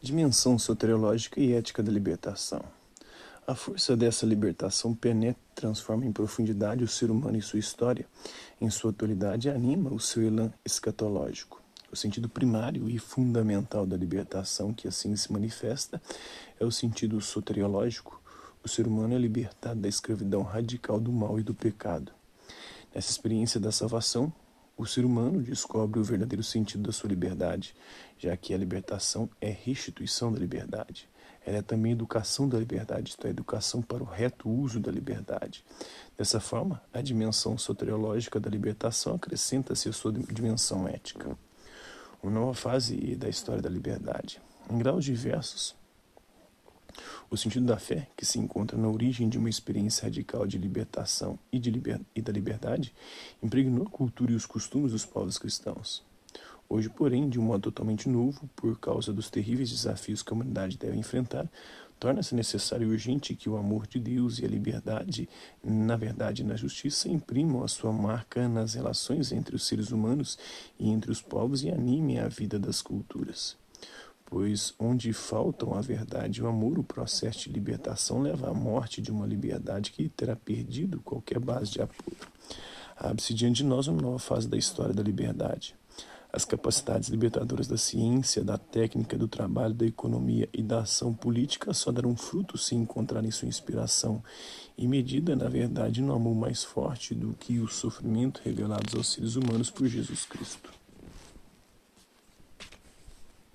Dimensão soteriológica e ética da libertação. A força dessa libertação penetra transforma em profundidade o ser humano e sua história. Em sua atualidade, anima o seu elan escatológico. O sentido primário e fundamental da libertação que assim se manifesta é o sentido soteriológico. O ser humano é libertado da escravidão radical do mal e do pecado. Nessa experiência da salvação, o ser humano descobre o verdadeiro sentido da sua liberdade, já que a libertação é restituição da liberdade. Ela é também educação da liberdade, isto é, educação para o reto uso da liberdade. Dessa forma, a dimensão soteriológica da libertação acrescenta-se à sua dimensão ética. Uma nova fase da história da liberdade. Em graus diversos, o sentido da fé, que se encontra na origem de uma experiência radical de libertação e, de liber... e da liberdade, impregnou a cultura e os costumes dos povos cristãos. Hoje, porém, de um modo totalmente novo, por causa dos terríveis desafios que a humanidade deve enfrentar, torna-se necessário e urgente que o amor de Deus e a liberdade, na verdade e na justiça, imprimam a sua marca nas relações entre os seres humanos e entre os povos e animem a vida das culturas pois onde faltam a verdade e o amor, o processo de libertação leva à morte de uma liberdade que terá perdido qualquer base de apoio. Abre-se diante de nós uma nova fase da história da liberdade. As capacidades libertadoras da ciência, da técnica, do trabalho, da economia e da ação política só darão fruto se encontrarem sua inspiração e medida, na verdade, no amor mais forte do que o sofrimento revelados aos seres humanos por Jesus Cristo.